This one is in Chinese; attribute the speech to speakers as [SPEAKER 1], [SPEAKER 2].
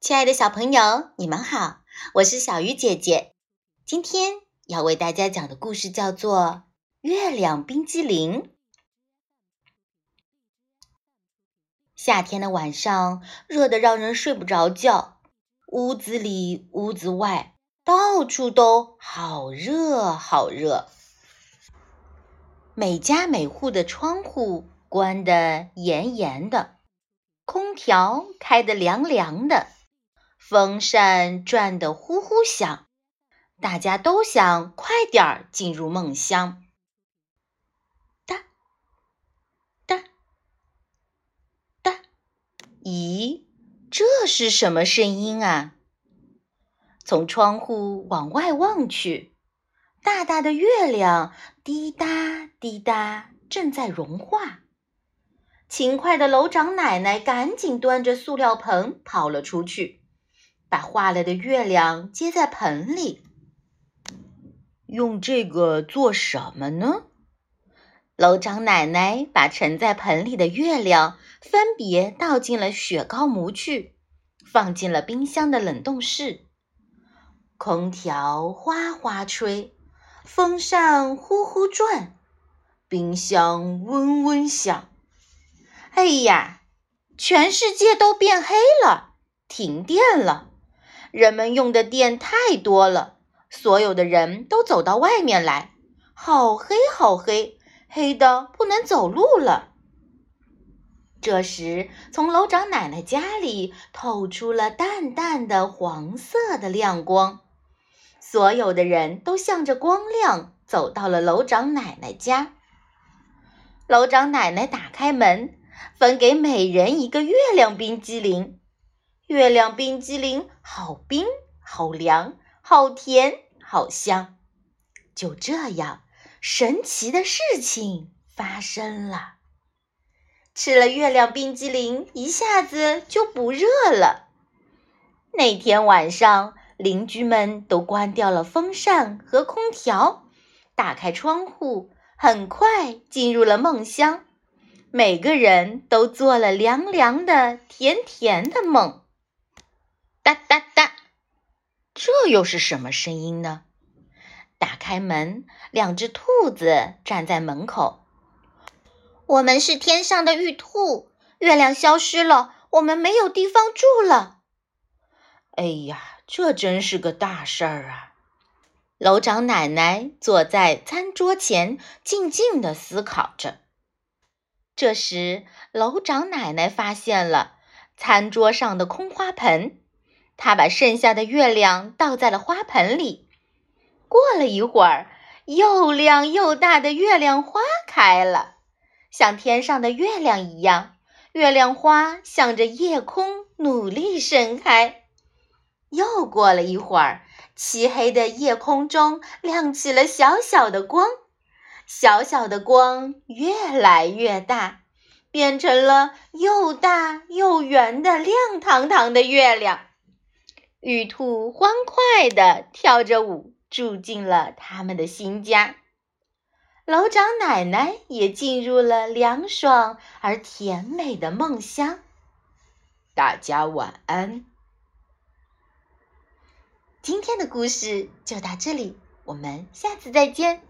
[SPEAKER 1] 亲爱的小朋友，你们好，我是小鱼姐姐。今天要为大家讲的故事叫做《月亮冰激凌》。夏天的晚上，热得让人睡不着觉，屋子里、屋子外，到处都好热好热。每家每户的窗户关得严严的，空调开得凉凉的。风扇转得呼呼响，大家都想快点儿进入梦乡。哒哒哒，咦，这是什么声音啊？从窗户往外望去，大大的月亮滴答滴答正在融化。勤快的楼长奶奶赶紧端着塑料盆跑了出去。把化了的月亮接在盆里，
[SPEAKER 2] 用这个做什么呢？
[SPEAKER 1] 楼长奶奶把盛在盆里的月亮分别倒进了雪糕模具，放进了冰箱的冷冻室。空调哗哗吹，风扇呼呼转，冰箱嗡嗡响。哎呀，全世界都变黑了，停电了。人们用的电太多了，所有的人都走到外面来，好黑好黑，黑的不能走路了。这时，从楼长奶奶家里透出了淡淡的黄色的亮光，所有的人都向着光亮走到了楼长奶奶家。楼长奶奶打开门，分给每人一个月亮冰激凌。月亮冰激凌好冰，好凉，好甜，好香。就这样，神奇的事情发生了。吃了月亮冰激凌，一下子就不热了。那天晚上，邻居们都关掉了风扇和空调，打开窗户，很快进入了梦乡。每个人都做了凉凉的、甜甜的梦。哒哒哒，这又是什么声音呢？打开门，两只兔子站在门口。我们是天上的玉兔，月亮消失了，我们没有地方住了。
[SPEAKER 2] 哎呀，这真是个大事儿啊！
[SPEAKER 1] 楼长奶奶坐在餐桌前，静静的思考着。这时，楼长奶奶发现了餐桌上的空花盆。他把剩下的月亮倒在了花盆里。过了一会儿，又亮又大的月亮花开了，像天上的月亮一样。月亮花向着夜空努力盛开。又过了一会儿，漆黑的夜空中亮起了小小的光，小小的光越来越大，变成了又大又圆的亮堂堂的月亮。玉兔欢快地跳着舞，住进了他们的新家。老长奶奶也进入了凉爽而甜美的梦乡。
[SPEAKER 2] 大家晚安。
[SPEAKER 1] 今天的故事就到这里，我们下次再见。